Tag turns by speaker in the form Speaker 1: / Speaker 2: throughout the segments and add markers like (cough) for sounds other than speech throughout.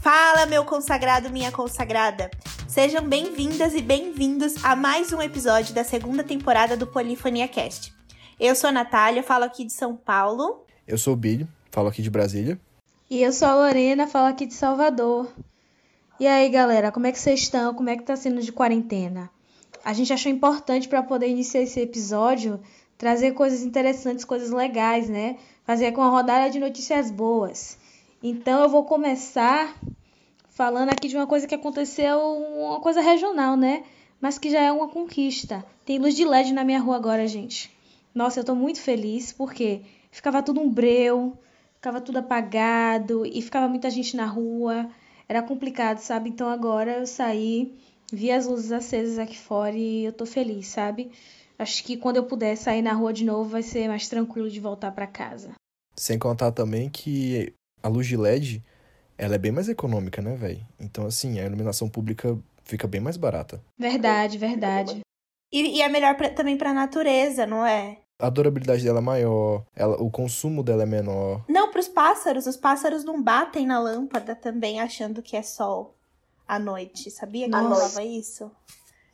Speaker 1: Fala, meu consagrado, minha consagrada! Sejam bem-vindas e bem-vindos a mais um episódio da segunda temporada do Polifonia Cast. Eu sou a Natália, falo aqui de São Paulo.
Speaker 2: Eu sou o Billy, falo aqui de Brasília.
Speaker 3: E eu sou a Lorena, falo aqui de Salvador. E aí, galera, como é que vocês estão? Como é que tá sendo de quarentena? A gente achou importante para poder iniciar esse episódio trazer coisas interessantes, coisas legais, né? Fazer com uma rodada de notícias boas. Então eu vou começar falando aqui de uma coisa que aconteceu, uma coisa regional, né? Mas que já é uma conquista. Tem luz de LED na minha rua agora, gente. Nossa, eu tô muito feliz porque ficava tudo um breu, ficava tudo apagado e ficava muita gente na rua. Era complicado, sabe? Então agora eu saí, vi as luzes acesas aqui fora e eu tô feliz, sabe? Acho que quando eu puder sair na rua de novo vai ser mais tranquilo de voltar para casa.
Speaker 2: Sem contar também que a luz de LED, ela é bem mais econômica, né, velho? Então assim, a iluminação pública fica bem mais barata.
Speaker 3: Verdade, verdade.
Speaker 1: E, e é melhor pra, também pra natureza, não é?
Speaker 2: A durabilidade dela é maior, ela, o consumo dela é menor.
Speaker 1: Não, pros pássaros. Os pássaros não batem na lâmpada também achando que é sol à noite. Sabia que
Speaker 3: Nossa.
Speaker 1: rolava isso?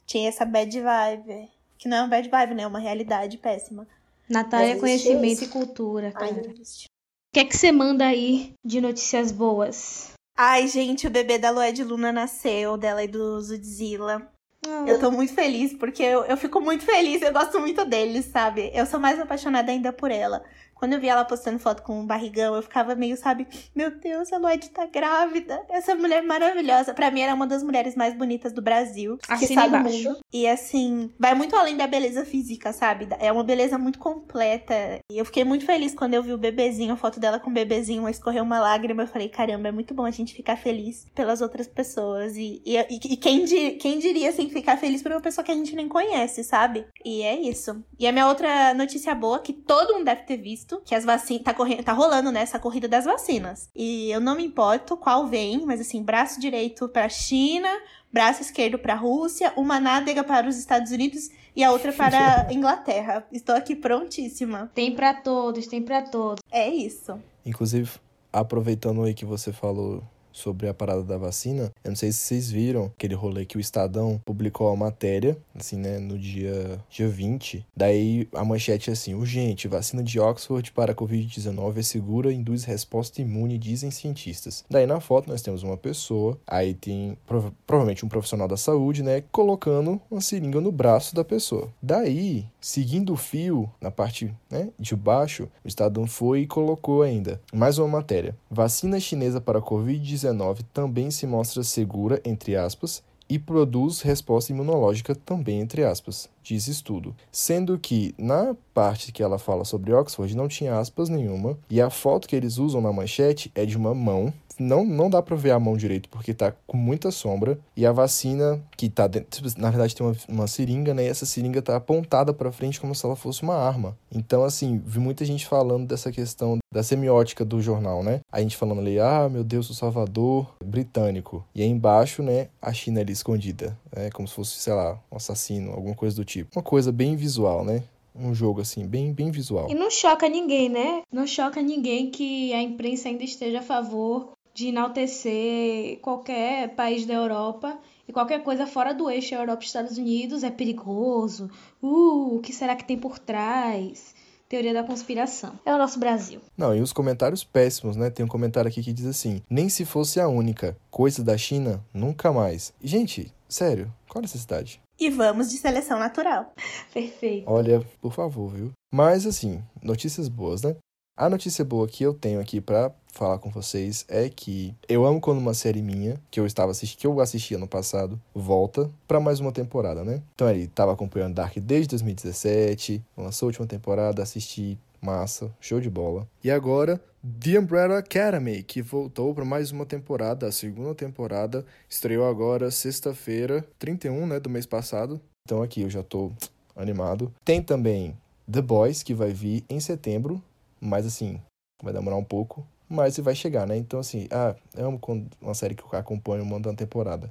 Speaker 1: Tinha essa bad vibe. Que não é uma bad vibe, né? É uma realidade péssima.
Speaker 3: Natália é conhecimento
Speaker 1: existe
Speaker 3: e cultura, cara.
Speaker 1: Ai,
Speaker 3: O que é que você manda aí de notícias boas?
Speaker 1: Ai, gente, o bebê da Lua de Luna nasceu, dela e do Zudzilla.
Speaker 3: Ah,
Speaker 1: Eu tô muito feliz, porque eu, eu fico muito feliz, eu gosto muito deles, sabe? Eu sou mais apaixonada ainda por ela. Quando eu vi ela postando foto com um barrigão, eu ficava meio, sabe? Meu Deus, a Lloyd tá grávida. Essa mulher maravilhosa. Pra mim, era uma das mulheres mais bonitas do Brasil. que
Speaker 3: Assina
Speaker 1: sabe
Speaker 3: embaixo.
Speaker 1: mundo. E assim, vai muito além da beleza física, sabe? É uma beleza muito completa. E eu fiquei muito feliz quando eu vi o bebezinho, a foto dela com o bebezinho, escorreu uma lágrima. Eu falei, caramba, é muito bom a gente ficar feliz pelas outras pessoas. E, e, e- e quem, di- quem diria, assim, ficar feliz por uma pessoa que a gente nem conhece, sabe? E é isso. E a minha outra notícia boa, que todo mundo deve ter visto, que as vacinas. Tá, correndo, tá rolando, né? Essa corrida das vacinas. E eu não me importo qual vem, mas assim, braço direito pra China, braço esquerdo para a Rússia, uma nádega para os Estados Unidos e a outra para a (laughs) Inglaterra. Estou aqui prontíssima.
Speaker 3: Tem pra todos, tem pra todos.
Speaker 1: É isso.
Speaker 2: Inclusive, aproveitando aí que você falou sobre a parada da vacina, eu não sei se vocês viram aquele rolê que o Estadão publicou a matéria, assim, né, no dia, dia 20. Daí a manchete é assim: urgente, vacina de Oxford para a Covid-19 é segura induz resposta imune, dizem cientistas. Daí na foto nós temos uma pessoa, aí tem prova- provavelmente um profissional da saúde, né, colocando uma seringa no braço da pessoa. Daí, seguindo o fio, na parte né, de baixo, o Estadão foi e colocou ainda mais uma matéria. Vacina chinesa para a Covid-19 também se mostra segura, entre aspas, e produz resposta imunológica também, entre aspas, diz estudo. Sendo que na parte que ela fala sobre Oxford não tinha aspas nenhuma, e a foto que eles usam na manchete é de uma mão. Não, não dá pra ver a mão direito porque tá com muita sombra. E a vacina que tá dentro. Na verdade, tem uma, uma seringa, né? E essa seringa tá apontada pra frente como se ela fosse uma arma. Então, assim, vi muita gente falando dessa questão da semiótica do jornal, né? A gente falando ali, ah, meu Deus, o Salvador britânico. E aí embaixo, né, a China ali escondida. É como se fosse, sei lá, um assassino, alguma coisa do tipo. Uma coisa bem visual, né? Um jogo, assim, bem, bem visual.
Speaker 3: E não choca ninguém, né? Não choca ninguém que a imprensa ainda esteja a favor de enaltecer qualquer país da Europa e qualquer coisa fora do eixo Europa e Estados Unidos é perigoso. Uh, o que será que tem por trás? Teoria da conspiração. É o nosso Brasil.
Speaker 2: Não, e os comentários péssimos, né? Tem um comentário aqui que diz assim: nem se fosse a única, coisa da China, nunca mais. Gente, sério, qual a necessidade?
Speaker 1: E vamos de seleção natural.
Speaker 3: Perfeito.
Speaker 2: Olha, por favor, viu? Mas, assim, notícias boas, né? A notícia boa que eu tenho aqui pra falar com vocês é que eu amo quando uma série minha, que eu estava assistindo, que eu assisti ano passado, volta pra mais uma temporada, né? Então ele tava acompanhando Dark desde 2017, lançou a última temporada, assisti, massa, show de bola. E agora, The Umbrella Academy, que voltou para mais uma temporada, a segunda temporada, estreou agora sexta-feira, 31, né, do mês passado. Então aqui eu já tô animado. Tem também The Boys, que vai vir em setembro, mas assim, vai demorar um pouco, mas vai chegar, né? Então assim, ah, eu amo quando uma série que eu acompanho manda uma temporada.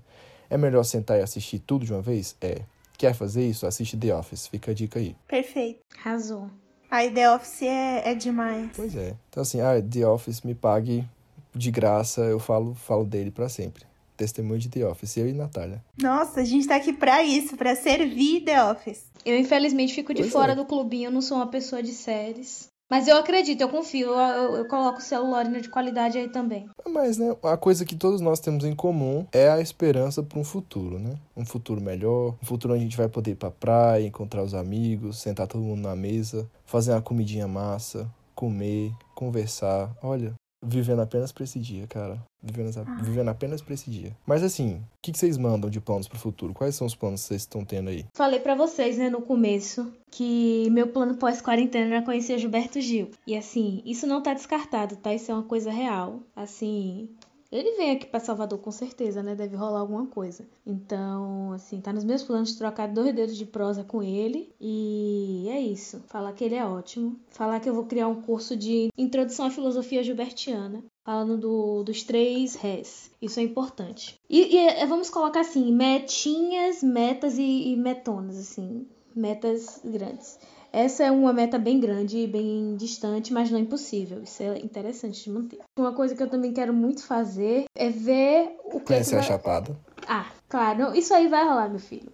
Speaker 2: É melhor sentar e assistir tudo de uma vez? É. Quer fazer isso? Assiste The Office, fica a dica aí.
Speaker 1: Perfeito.
Speaker 3: Arrasou.
Speaker 1: Aí The Office é, é demais.
Speaker 2: Pois é. Então assim, ah, The Office me pague de graça, eu falo, falo dele para sempre. Testemunho de The Office, eu e Natália.
Speaker 1: Nossa, a gente tá aqui pra isso, pra servir The Office.
Speaker 3: Eu, infelizmente, fico de
Speaker 2: Pois
Speaker 3: fora
Speaker 2: é.
Speaker 3: do clubinho, eu não sou uma pessoa de séries. Mas eu acredito, eu confio, eu, eu, eu coloco celulose de qualidade aí também.
Speaker 2: Mas, né, a coisa que todos nós temos em comum é a esperança para um futuro, né? Um futuro melhor, um futuro onde a gente vai poder ir pra praia, encontrar os amigos, sentar todo mundo na mesa, fazer uma comidinha massa, comer, conversar. Olha, vivendo apenas pra esse dia, cara. Vivendo, vivendo apenas pra esse dia. Mas assim, o que, que vocês mandam de planos pro futuro? Quais são os planos que vocês estão tendo aí?
Speaker 3: Falei pra vocês, né, no começo, que meu plano pós-quarentena era conhecer Gilberto Gil. E assim, isso não tá descartado, tá? Isso é uma coisa real. Assim, ele vem aqui pra Salvador com certeza, né? Deve rolar alguma coisa. Então, assim, tá nos meus planos de trocar dois dedos de prosa com ele. E é isso. Falar que ele é ótimo. Falar que eu vou criar um curso de introdução à filosofia gilbertiana. Falando do, dos três rés. Isso é importante. E, e, é, vamos colocar assim, metinhas, metas e, e metonas, assim. Metas grandes. Essa é uma meta bem grande, bem distante, mas não impossível. Isso é interessante de manter. Uma coisa que eu também quero muito fazer é ver o que.
Speaker 2: Conhecer
Speaker 3: que
Speaker 2: a
Speaker 3: vai-
Speaker 2: Chapada?
Speaker 3: Ah, claro. Isso aí vai rolar, meu filho.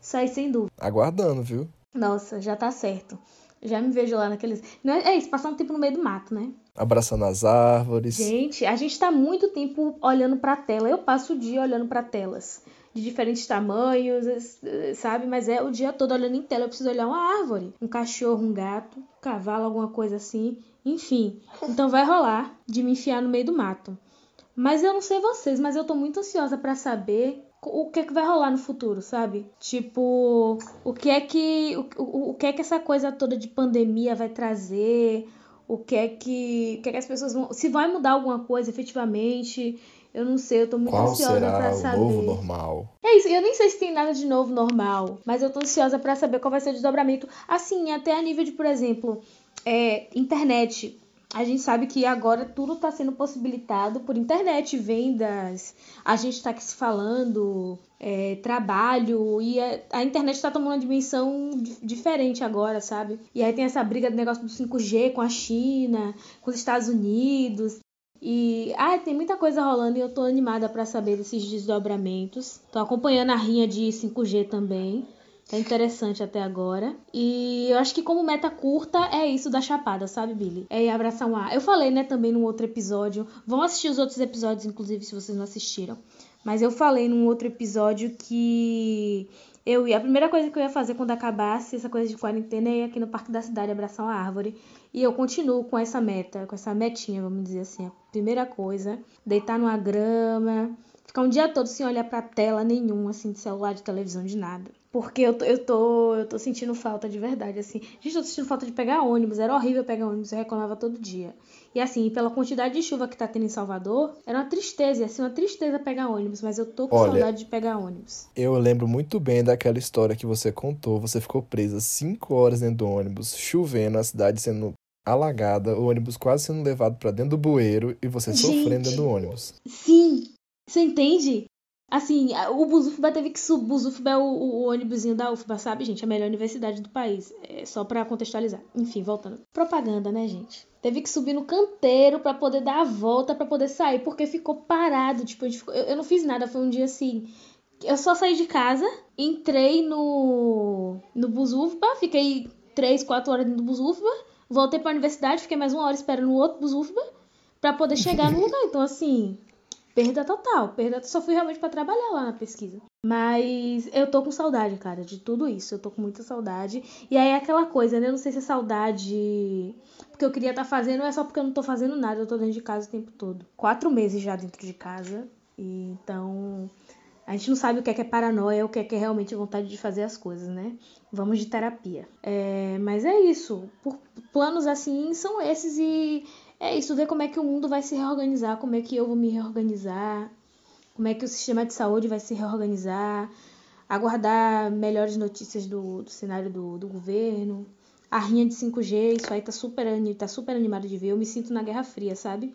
Speaker 3: Isso aí sem dúvida.
Speaker 2: Aguardando, viu?
Speaker 3: Nossa, já tá certo. Já me vejo lá naqueles. Não é, é isso, passar um tempo no meio do mato, né?
Speaker 2: Abraçando as árvores.
Speaker 3: Gente, a gente tá muito tempo olhando pra tela. Eu passo o dia olhando pra telas de diferentes tamanhos, sabe? Mas é o dia todo olhando em tela. Eu preciso olhar uma árvore, um cachorro, um gato, um cavalo, alguma coisa assim. Enfim. Então vai rolar de me enfiar no meio do mato. Mas eu não sei vocês, mas eu tô muito ansiosa pra saber o que é que vai rolar no futuro, sabe? Tipo, o que é que o, o, o que é que essa coisa toda de pandemia vai trazer? O que é que, o que é que as pessoas vão, se vai mudar alguma coisa efetivamente? Eu não sei, eu tô muito
Speaker 2: Qual
Speaker 3: ansiosa
Speaker 2: será
Speaker 3: pra
Speaker 2: o
Speaker 3: saber.
Speaker 2: novo normal?
Speaker 3: É isso, eu nem sei se tem nada de novo normal, mas eu tô ansiosa pra saber qual vai ser o desdobramento. Assim, até a nível de, por exemplo, é, internet. A gente sabe que agora tudo tá sendo possibilitado por internet, vendas, a gente tá aqui se falando, é, trabalho, e a, a internet tá tomando uma dimensão di- diferente agora, sabe? E aí tem essa briga do negócio do 5G com a China, com os Estados Unidos. E ah, tem muita coisa rolando e eu tô animada pra saber desses desdobramentos. Tô acompanhando a rinha de 5G também. Tá interessante até agora. E eu acho que como meta curta é isso da chapada, sabe, Billy? É abraçar um ar. Eu falei, né, também num outro episódio. Vão assistir os outros episódios, inclusive, se vocês não assistiram. Mas eu falei num outro episódio que eu ia. A primeira coisa que eu ia fazer quando acabasse essa coisa de quarentena é ir aqui no Parque da Cidade abraçar uma árvore. E eu continuo com essa meta, com essa metinha, vamos dizer assim. A primeira coisa, deitar numa grama, ficar um dia todo sem olhar pra tela nenhuma, assim, de celular, de televisão, de nada. Porque eu tô, eu tô, eu tô sentindo falta de verdade, assim. Gente, eu tô sentindo falta de pegar ônibus. Era horrível pegar ônibus, eu reclamava todo dia. E assim, pela quantidade de chuva que tá tendo em Salvador, era uma tristeza, e assim, uma tristeza pegar ônibus. Mas eu tô com
Speaker 2: Olha,
Speaker 3: saudade de pegar ônibus.
Speaker 2: Eu lembro muito bem daquela história que você contou. Você ficou presa cinco horas dentro do ônibus, chovendo, a cidade sendo alagada, o ônibus quase sendo levado pra dentro do bueiro e você
Speaker 3: Gente.
Speaker 2: sofrendo dentro do ônibus.
Speaker 3: Sim, você entende? Assim, a- o Busufba teve que subir. Busufba é o, o, ônibusinho da UFBA, sabe, gente? A melhor universidade do país. É só pra contextualizar. Enfim, voltando. Propaganda, né, gente? Teve que subir no canteiro pra poder dar a volta, pra poder sair, porque ficou parado. Tipo, a ficou- eu, eu não fiz nada. Foi um dia assim. Eu só saí de casa, entrei no, no Busufba, fiquei 3, 4 horas dentro do Busufba, voltei pra universidade, fiquei mais uma hora esperando o outro Busufba pra poder chegar no lugar. Então, assim, perda total. Perda, só fui realmente pra trabalhar lá na pesquisa. Mas eu tô com saudade, cara, de tudo isso. Eu tô com muita saudade. E aí é aquela coisa, né? Eu não sei se é saudade porque eu queria estar fazendo, é só porque eu não tô fazendo nada. Eu tô dentro de casa o tempo todo. Quatro meses já dentro de casa. E então. A gente não sabe o que é, que é paranoia, o que é, que é realmente vontade de fazer as coisas, né? Vamos de terapia. É, mas é isso. Por planos assim são esses e é isso, ver como é que o mundo vai se reorganizar, como é que eu vou me reorganizar, como é que o sistema de saúde vai se reorganizar, aguardar melhores notícias do, do cenário do, do governo, a rinha de 5G, isso aí tá super, tá super animado de ver, eu me sinto na Guerra Fria, sabe?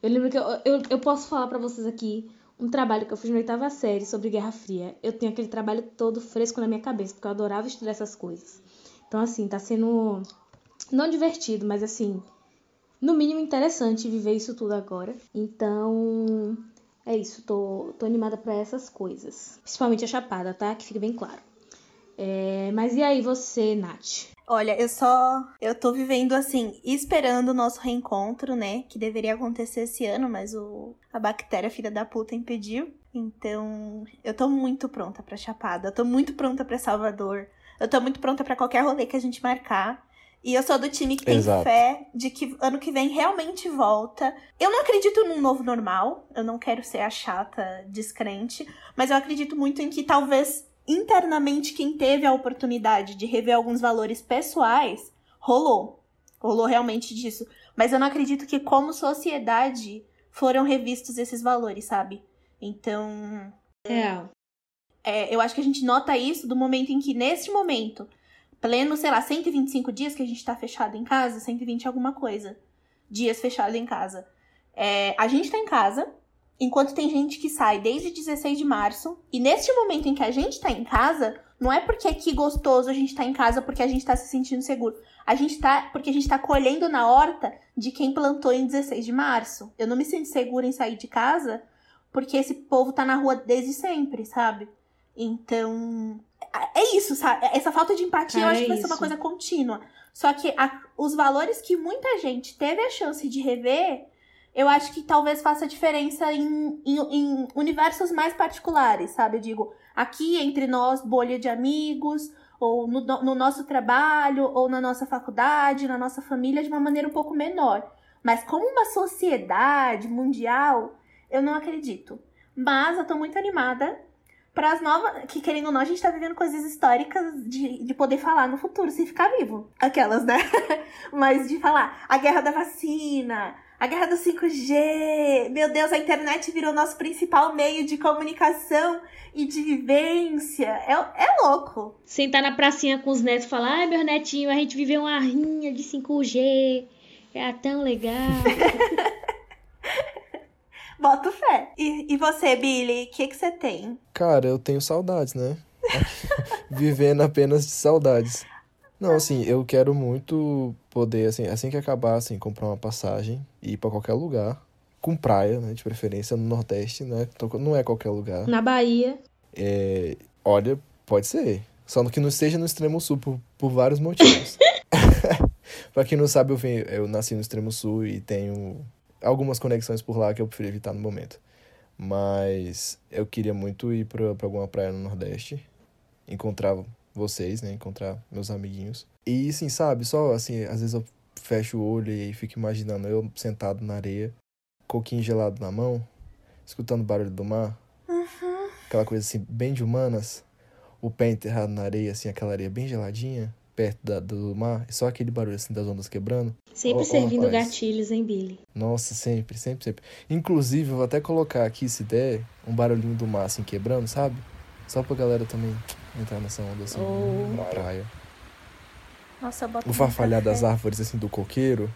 Speaker 3: Eu lembro que eu, eu, eu posso falar pra vocês aqui um trabalho que eu fiz na oitava série sobre Guerra Fria. Eu tenho aquele trabalho todo fresco na minha cabeça, porque eu adorava estudar essas coisas. Então, assim, tá sendo não divertido, mas assim, no mínimo interessante viver isso tudo agora. Então, é isso, tô, tô animada para essas coisas. Principalmente a Chapada, tá? Que fique bem claro. É, mas e aí você, Nath?
Speaker 1: Olha, eu só. Eu tô vivendo assim, esperando o nosso reencontro, né? Que deveria acontecer esse ano, mas o, a bactéria filha da puta impediu. Então, eu tô muito pronta pra Chapada. Eu tô muito pronta pra Salvador. Eu tô muito pronta para qualquer rolê que a gente marcar. E eu sou do time que tem
Speaker 2: Exato.
Speaker 1: fé de que ano que vem realmente volta. Eu não acredito num novo normal. Eu não quero ser a chata descrente. Mas eu acredito muito em que talvez internamente quem teve a oportunidade de rever alguns valores pessoais rolou. Rolou realmente disso. Mas eu não acredito que, como sociedade, foram revistos esses valores, sabe? Então,
Speaker 3: Real.
Speaker 1: é, eu acho que a gente nota isso do momento em que, neste momento, pleno, sei lá, 125 dias que a gente tá fechado em casa, 120 alguma coisa, dias fechado em casa. É, a gente tá em casa, enquanto tem gente que sai desde 16 de março, e neste momento em que a gente tá em casa, não é porque que gostoso a gente tá em casa porque a gente tá se sentindo seguro. A gente tá, porque a gente tá colhendo na horta de quem plantou em 16 de março. Eu não me sinto segura em sair de casa porque esse povo tá na rua desde sempre, sabe? Então, é isso, sabe? Essa falta de empatia
Speaker 3: Cara,
Speaker 1: eu acho que vai
Speaker 3: é
Speaker 1: ser uma coisa contínua. Só que a- os valores que muita gente teve a chance de rever, eu acho que talvez faça diferença em, em, em universos mais particulares, sabe? Eu digo, aqui entre nós, bolha de amigos, ou no, no nosso trabalho, ou na nossa faculdade, na nossa família, de uma maneira um pouco menor. Mas como uma sociedade mundial, eu não acredito. Mas eu tô muito animada para as novas. Que querendo ou não, a gente tá vivendo coisas históricas de, de poder falar no futuro, se ficar vivo. Aquelas, né? (laughs) Mas de falar a guerra da vacina, a guerra do 5G. Meu Deus, a internet virou nosso principal meio de comunicação e de vivência. É, é louco.
Speaker 3: Sentar na pracinha com os netos e falar, ai meu netinho, a gente viveu uma rinha de 5G. É tão legal. (laughs)
Speaker 1: Boto fé. E, e você, Billy, o que que você tem?
Speaker 2: Cara, eu tenho saudades, né? (laughs) Vivendo apenas de saudades. Não, assim, eu quero muito poder, assim, assim que acabar, assim, comprar uma passagem e ir pra qualquer lugar. Com praia, né? De preferência no Nordeste, né? Então, Não é qualquer lugar.
Speaker 3: na Bahia.
Speaker 2: É, olha, pode ser. Só que não esteja no extremo sul por, por vários motivos. (laughs) (laughs) pra quem não sabe, eu, venho, eu nasci no extremo sul e tenho algumas conexões por lá que eu prefiro evitar no momento. Mas eu queria muito ir pra, pra alguma praia no Nordeste, encontrar vocês, né? Encontrar meus amiguinhos. E assim, sabe, só assim, às vezes eu fecho o olho e fico imaginando eu sentado na areia, coquinho gelado na mão, escutando o barulho do mar. Aquela coisa assim, bem de humanas. O pé enterrado na areia, assim, aquela areia bem geladinha, perto da, do mar. E só aquele barulho assim das ondas quebrando.
Speaker 3: Sempre servindo gatilhos, hein, Billy?
Speaker 2: Nossa, sempre, sempre, sempre. Inclusive, eu vou até colocar aqui, se der, um barulhinho do mar assim quebrando, sabe? Só pra galera também entrar nessa onda assim,
Speaker 3: Oh.
Speaker 2: na praia.
Speaker 1: Nossa, eu boto
Speaker 2: O farfalhar das árvores assim do coqueiro.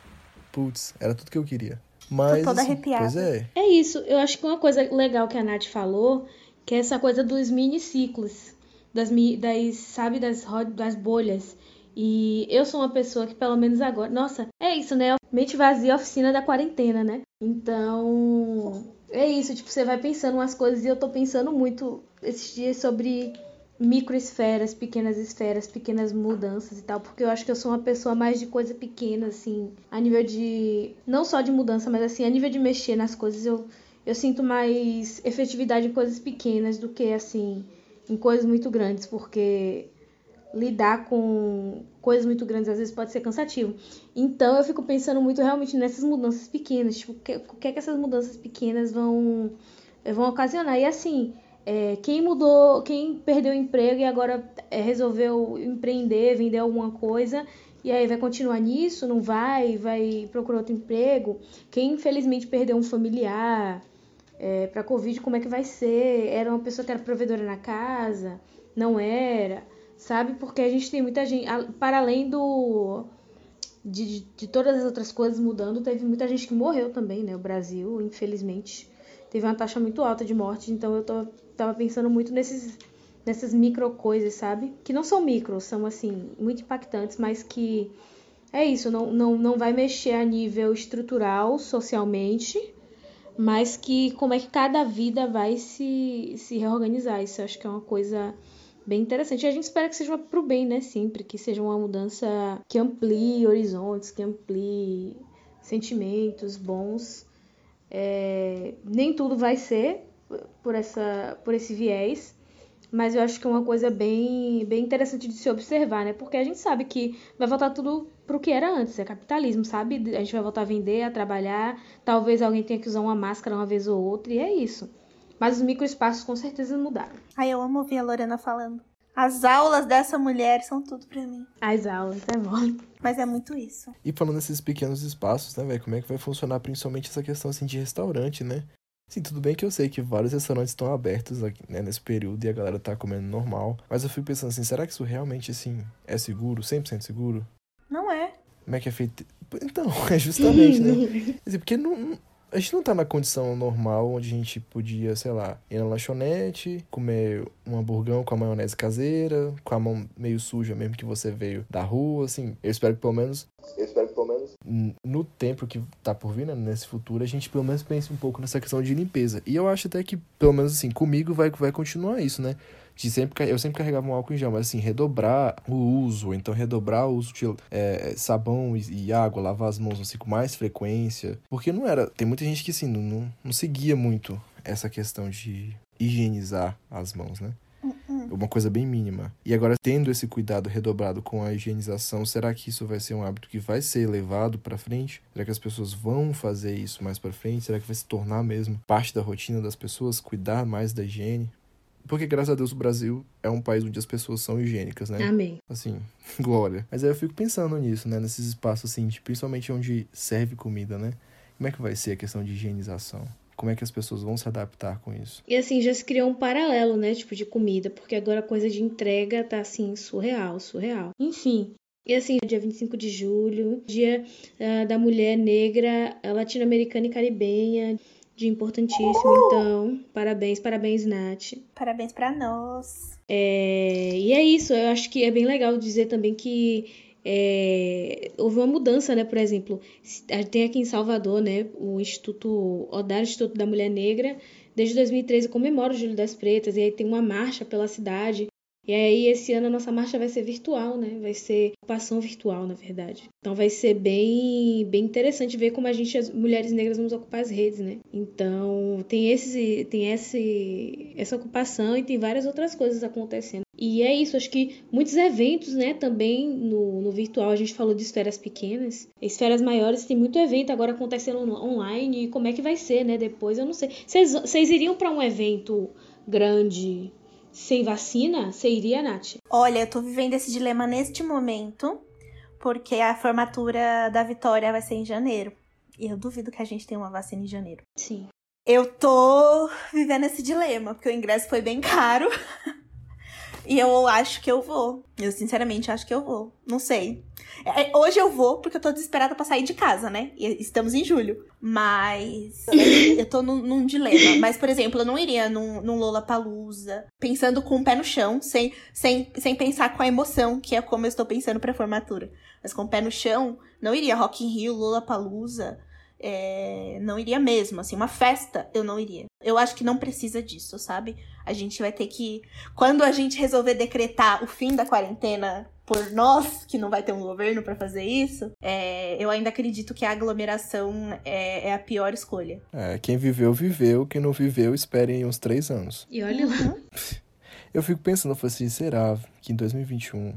Speaker 2: Putz, era tudo que eu queria. Mas.
Speaker 1: toda
Speaker 2: assim,
Speaker 1: arrepiada.
Speaker 2: Pois é.
Speaker 3: É isso. Eu acho que uma coisa legal que a Nath falou, que é essa coisa dos mini ciclos, das, das sabe, das, das bolhas. E eu sou uma pessoa que, pelo menos agora, nossa, é isso, né? Mente vazia, oficina da quarentena, né? Então, é isso. Tipo, você vai pensando umas coisas e eu tô pensando muito esses dias sobre microesferas, pequenas esferas, pequenas mudanças e tal, porque eu acho que eu sou uma pessoa mais de coisa pequena, assim, a nível de. Não só de mudança, mas assim, a nível de mexer nas coisas, eu, eu sinto mais efetividade em coisas pequenas do que, assim, em coisas muito grandes, porque lidar com coisas muito grandes às vezes pode ser cansativo. Então eu fico pensando muito realmente nessas mudanças pequenas, tipo, o que, que é que essas mudanças pequenas vão, vão ocasionar. E assim, é, quem mudou, quem perdeu o emprego e agora é, resolveu empreender, vender alguma coisa, e aí vai continuar nisso, não vai, vai procurar outro emprego. Quem infelizmente perdeu um familiar é, para Covid, como é que vai ser? Era uma pessoa que era provedora na casa, não era, sabe? Porque a gente tem muita gente, para além do de, de, de todas as outras coisas mudando, teve muita gente que morreu também, né? O Brasil, infelizmente, teve uma taxa muito alta de morte, então eu tô, tava pensando muito nesses nessas micro coisas, sabe? Que não são micro, são assim, muito impactantes, mas que é isso, não, não, não vai mexer a nível estrutural, socialmente, mas que como é que cada vida vai se, se reorganizar. Isso eu acho que é uma coisa bem interessante. E a gente espera que seja pro bem, né? Sempre, que seja uma mudança que amplie horizontes, que amplie sentimentos bons. É, nem tudo vai ser por, essa, por esse viés, mas eu acho que é uma coisa bem, bem interessante de se observar, né? Porque a gente sabe que vai voltar tudo pro que era antes, é capitalismo, sabe? A gente vai voltar a vender, a trabalhar, talvez alguém tenha que usar uma máscara uma vez ou outra, e é isso. Mas os microespaços com certeza mudaram.
Speaker 1: Ai, eu amo ouvir a Lorena falando. As aulas dessa mulher são tudo pra mim.
Speaker 3: As aulas, é bom.
Speaker 1: Mas é muito isso.
Speaker 2: E falando nesses pequenos espaços, né, velho? Como é que vai funcionar principalmente essa questão assim de restaurante, né? Sim, tudo bem que eu sei que vários restaurantes estão abertos aqui, né, nesse período e a galera tá comendo normal. Mas eu fico pensando assim, será que isso realmente, assim, é seguro? 100% seguro?
Speaker 1: Não é.
Speaker 2: Como é que é feito? Então, (laughs) é justamente, né? (laughs) Assim, porque não, a gente não tá na condição normal onde a gente podia, sei lá, ir na lanchonete, comer um hamburgão com a maionese caseira, com a mão meio suja mesmo que você veio da rua, assim. Eu espero que pelo menos. Eu espero que pelo menos. No tempo que tá por vir, né, nesse futuro, a gente pelo menos pense um pouco nessa questão de limpeza. E eu acho até que, pelo menos assim, comigo vai, vai continuar isso, né? De sempre eu sempre carregava um álcool em gel, mas assim, redobrar o uso, então redobrar o uso de é, sabão e, e, água, lavar as mãos assim, com mais frequência. Porque não era. Tem muita gente que assim, não, não, seguia muito essa questão de higienizar as mãos, né?
Speaker 1: Uhum.
Speaker 2: Uma coisa bem mínima. E agora, tendo esse cuidado redobrado com a higienização, será que isso vai ser um hábito que vai ser levado para frente? Será que as pessoas vão fazer isso mais para frente? Será que vai se tornar mesmo parte da rotina das pessoas, cuidar mais da higiene? Porque, graças a Deus, o Brasil é um país onde as pessoas são higiênicas, né?
Speaker 3: Amém.
Speaker 2: Assim, (laughs) glória. Mas aí eu fico pensando nisso, né? Nesses espaços, assim, de, principalmente onde serve comida, né? Como é que vai ser a questão de higienização? Como é que as pessoas vão se adaptar com isso?
Speaker 3: E assim, já se criou um paralelo, né? Tipo, de comida, porque agora a coisa de entrega tá, assim, surreal, surreal. Enfim, e assim, dia 25 de julho, dia uh, da mulher negra, latino-americana e caribenha de importantíssimo, então. Parabéns, parabéns, Nath.
Speaker 1: Parabéns para nós.
Speaker 3: É, e é isso, eu acho que é bem legal dizer também que é, houve uma mudança, né? Por exemplo, tem aqui em Salvador, né? O Instituto Odar, Instituto da Mulher Negra, desde 2013 comemora o Júlio das Pretas, e aí tem uma marcha pela cidade e aí, esse ano a nossa marcha vai ser virtual, né? Vai ser ocupação virtual, na verdade. Então vai ser bem, bem interessante ver como a gente, as mulheres negras, vamos ocupar as redes, né? Então tem, esse, tem esse, essa ocupação e tem várias outras coisas acontecendo. E é isso, acho que muitos eventos, né, também no, no virtual, a gente falou de esferas pequenas, esferas maiores, tem muito evento agora acontecendo online, e como é que vai ser, né, depois, eu não sei. Vocês iriam para um evento grande sem vacina, você iria, Nath?
Speaker 1: Olha, eu tô vivendo esse dilema neste momento, porque a formatura da Vitória vai ser em janeiro. E eu duvido que a gente tenha uma vacina em janeiro.
Speaker 3: Sim.
Speaker 1: Eu tô vivendo esse dilema, porque o ingresso foi bem caro. (laughs) e eu acho que eu vou. Eu sinceramente acho que eu vou. Não sei. É, é, hoje eu vou, porque eu tô desesperada pra sair de casa, né? E estamos em julho. Mas. (laughs) eu tô num, num, dilema. Mas, por exemplo, eu não iria num, num Lollapalooza pensando com o pé no chão, sem, sem, sem pensar com a emoção, que é como eu estou pensando pra formatura. Mas com o pé no chão, não iria Rock in Rio, Lollapalooza. É, não iria mesmo, assim, uma festa eu não iria. Eu acho que não precisa disso, sabe? A gente vai ter que. Quando a gente resolver decretar o fim da quarentena por nós, que não vai ter um governo para fazer isso, é, eu ainda acredito que a aglomeração é, é, a pior escolha.
Speaker 2: É, quem viveu, viveu. Quem não viveu, espere uns três anos.
Speaker 3: E olha lá. Uhum.
Speaker 2: Eu fico pensando, eu assim, será que em 2021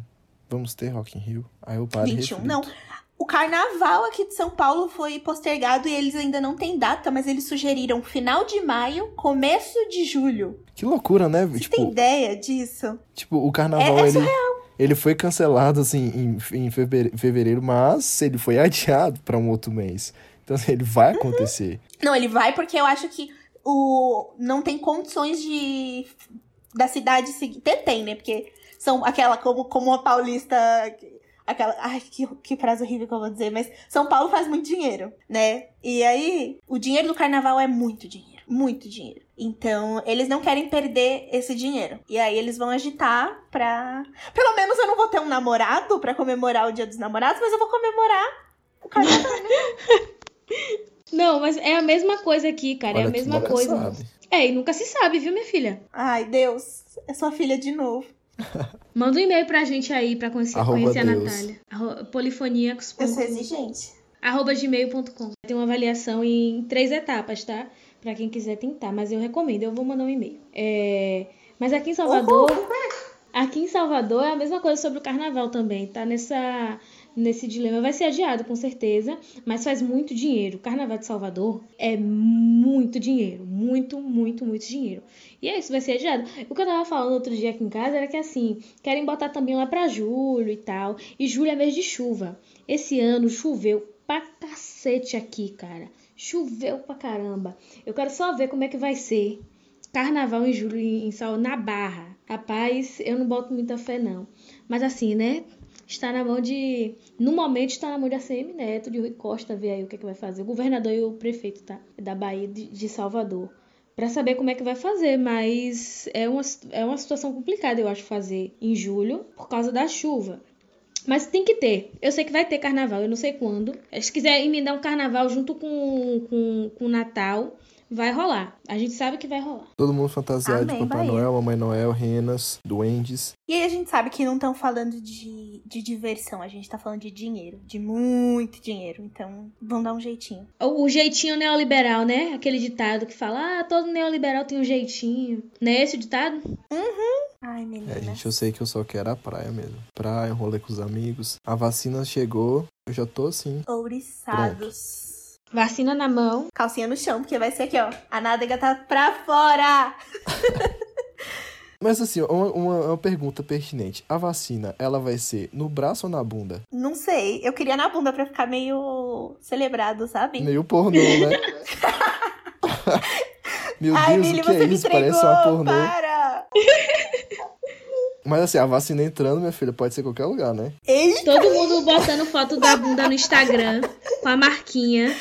Speaker 2: vamos ter Rock in Rio? Aí eu paro 21,
Speaker 1: não. O carnaval aqui de São Paulo foi postergado e eles ainda não têm data, mas eles sugeriram final de maio, começo de julho.
Speaker 2: Que loucura, né?
Speaker 1: Você tipo, tem ideia disso?
Speaker 2: Tipo, o carnaval, é, é ele, ele foi cancelado, assim, em, em fevereiro, mas ele foi (laughs) adiado para um outro mês. Então, assim, ele vai uhum. acontecer.
Speaker 1: Não, ele vai porque eu acho que o não tem condições de da cidade seguir. Tem, né? Porque são aquela, como, como a paulista aquela. Ai, que, que frase horrível que eu vou dizer, mas São Paulo faz muito dinheiro, né? E aí, o dinheiro do carnaval é muito dinheiro. Muito dinheiro. Então, eles não querem perder esse dinheiro. E aí eles vão agitar pra. Pelo menos eu não vou ter um namorado pra comemorar o dia dos namorados, mas eu vou comemorar o carnaval. (laughs)
Speaker 3: Não, mas é a mesma coisa aqui, cara.
Speaker 2: Olha,
Speaker 3: é a mesma
Speaker 2: nunca
Speaker 3: coisa.
Speaker 2: sabe.
Speaker 3: É, e nunca se sabe, viu, minha filha?
Speaker 1: Ai, Deus, é sua filha de novo. (laughs)
Speaker 3: Manda um e-mail pra gente aí pra conhecer,
Speaker 2: Arroba
Speaker 3: conhecer a. Natália. Arro- Polifoníacos.
Speaker 1: Eu sou exigente.
Speaker 3: arroba gmail.com. Tem uma avaliação em três etapas, tá? Pra quem quiser tentar, mas eu recomendo, eu vou mandar um e-mail. É, Mas aqui em Salvador, aqui em Salvador é a mesma coisa sobre o carnaval também, tá nessa nesse dilema. Vai ser adiado com certeza, mas faz muito dinheiro. Carnaval de Salvador é muito dinheiro, muito, muito, muito dinheiro. E é isso, vai ser adiado. O que eu tava falando outro dia aqui em casa era que assim, querem botar também lá pra julho e tal. E julho é mês de chuva. Esse ano choveu pra cacete aqui, cara. Choveu pra caramba. Eu quero só ver como é que vai ser. Carnaval em julho em Sal na Barra. Rapaz, eu não boto muita fé não. Mas assim, né? Está na mão de. No momento está na mão de ACM Neto, de Rui Costa, ver aí o que, é que vai fazer. O governador e o prefeito, tá? Da Bahia de, de Salvador. Pra saber como é que vai fazer, mas é uma, é uma situação complicada, eu acho, fazer em julho, por causa da chuva. Mas tem que ter. Eu sei que vai ter carnaval, eu não sei quando. Se quiser emendar um carnaval junto com, com, com o Natal, vai rolar. A gente sabe que vai rolar.
Speaker 2: Todo mundo fantasiado
Speaker 1: Amém,
Speaker 2: de Papai
Speaker 1: Bahia.
Speaker 2: Noel, Mamãe Noel, renas, duendes.
Speaker 1: E aí a gente sabe que não estão falando de, de diversão, a gente tá falando de dinheiro, de muito dinheiro. Então, vão dar um jeitinho.
Speaker 3: O, o jeitinho neoliberal, né? Aquele ditado que fala, ah, todo neoliberal tem um jeitinho. Não é esse o ditado?
Speaker 1: Ai, menina.
Speaker 2: É, gente, eu sei que eu só quero a praia mesmo. Praia, rolê com os amigos. A vacina chegou, eu já tô assim.
Speaker 1: Ouriçados.
Speaker 3: Vacina na mão.
Speaker 1: Calcinha no chão, porque vai ser aqui, ó. A nádega tá pra fora. (laughs)
Speaker 2: Mas assim, uma, uma, uma pergunta pertinente. A vacina, ela vai ser no braço ou na bunda?
Speaker 1: Não sei. Eu queria na bunda pra ficar meio celebrado, sabe?
Speaker 2: Meio pornô, né? (laughs) (laughs) Meu
Speaker 1: Ai,
Speaker 2: Deus,
Speaker 1: Billy,
Speaker 2: o que
Speaker 1: você
Speaker 2: é
Speaker 1: me
Speaker 2: isso?
Speaker 1: entregou.
Speaker 2: Parece uma pornô.
Speaker 1: Para!
Speaker 2: Mas assim, a vacina entrando, minha filha, pode ser qualquer lugar, né?
Speaker 1: Ei,
Speaker 3: Todo mundo botando foto da bunda no Instagram com a marquinha.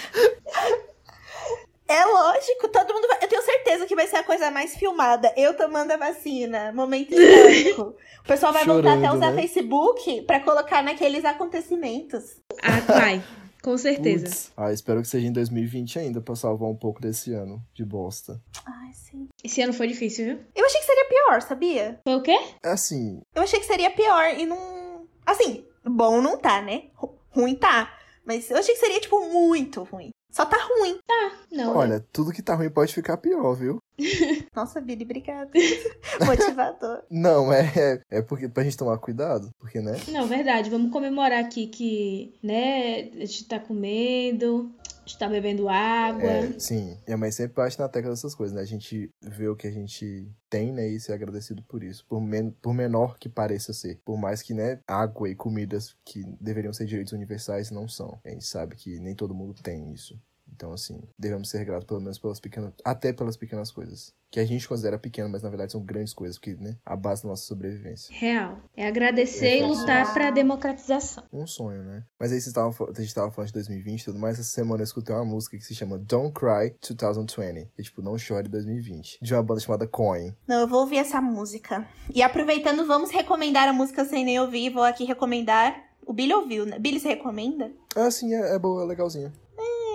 Speaker 1: é lógico, todo mundo vai. Eu tenho certeza que vai ser a coisa mais filmada. Eu tomando a vacina. Momento histórico. O pessoal vai voltar até a
Speaker 2: Chorando,
Speaker 1: usar
Speaker 2: né?
Speaker 1: Facebook pra colocar naqueles acontecimentos.
Speaker 3: Ah, vai. Com certeza.
Speaker 2: Putz. Ah, espero que seja em 2020 ainda, pra salvar um pouco desse ano de bosta.
Speaker 1: Ai, sim.
Speaker 3: Esse ano foi difícil, viu?
Speaker 1: Eu achei que seria pior, sabia?
Speaker 3: Foi o quê?
Speaker 2: Assim,
Speaker 1: Eu achei que seria pior e não. Assim, bom não tá, né? Ru- Ruim tá. Mas eu achei que seria, tipo, muito ruim. Só tá ruim.
Speaker 3: Não.
Speaker 2: olha, tudo que tá ruim pode ficar pior, viu? (laughs)
Speaker 1: Nossa, Billy, obrigada. (laughs) Motivador.
Speaker 2: Não, é, é, é porque pra gente tomar cuidado, porque, né?
Speaker 3: Não, verdade. Vamos comemorar aqui que, né, a gente tá comendo, a gente tá bebendo água.
Speaker 2: É, sim. Minha mãe sempre bate na tecla dessas coisas, né? A gente vê o que a gente tem, né? E ser agradecido por isso. Por, men por menor que pareça ser. Por mais que, né, água e comidas que deveriam ser direitos universais não são. A gente sabe que nem todo mundo tem isso. Então, assim, devemos ser gratos pelo menos pelas pequenas. Até pelas pequenas coisas. Que a gente considera pequenas, mas na verdade são grandes coisas, porque, né? A base da nossa sobrevivência.
Speaker 3: Real. É agradecer e lutar pra democratização.
Speaker 2: Um sonho, né? Mas aí vocês estavam, a gente tava falando de 2020 e tudo mais. Essa semana eu escutei uma música que se chama Don't Cry 2020. Que é tipo, não chore 2020. De uma banda chamada Coin.
Speaker 1: Não, eu vou ouvir essa música. E aproveitando, vamos recomendar a música sem nem ouvir. Vou aqui recomendar. O Billy ouviu, né? Billy, você recomenda?
Speaker 2: Ah, sim, é, é boa, é legalzinha.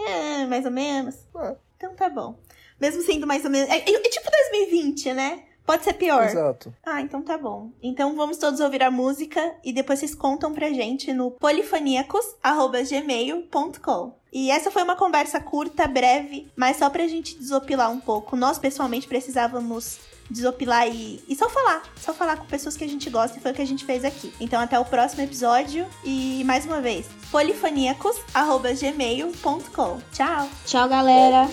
Speaker 1: É, mais ou menos.
Speaker 2: Ah,
Speaker 1: Então tá bom. Mesmo sendo mais ou menos. É, é- é tipo 2020, né? Pode ser pior.
Speaker 2: exato.
Speaker 1: Ah, então tá bom. Então vamos todos ouvir a música e depois vocês contam pra gente no polifoníacos.gmail.com. E essa foi uma conversa curta, breve, mas só pra gente desopilar um pouco. Nós, pessoalmente, precisávamos desopilar e, e só falar. Só falar com pessoas que a gente gosta e foi o que a gente fez aqui. Então até o próximo episódio e mais uma vez, polifoníacos.gmail.com. Tchau!
Speaker 3: Tchau, galera.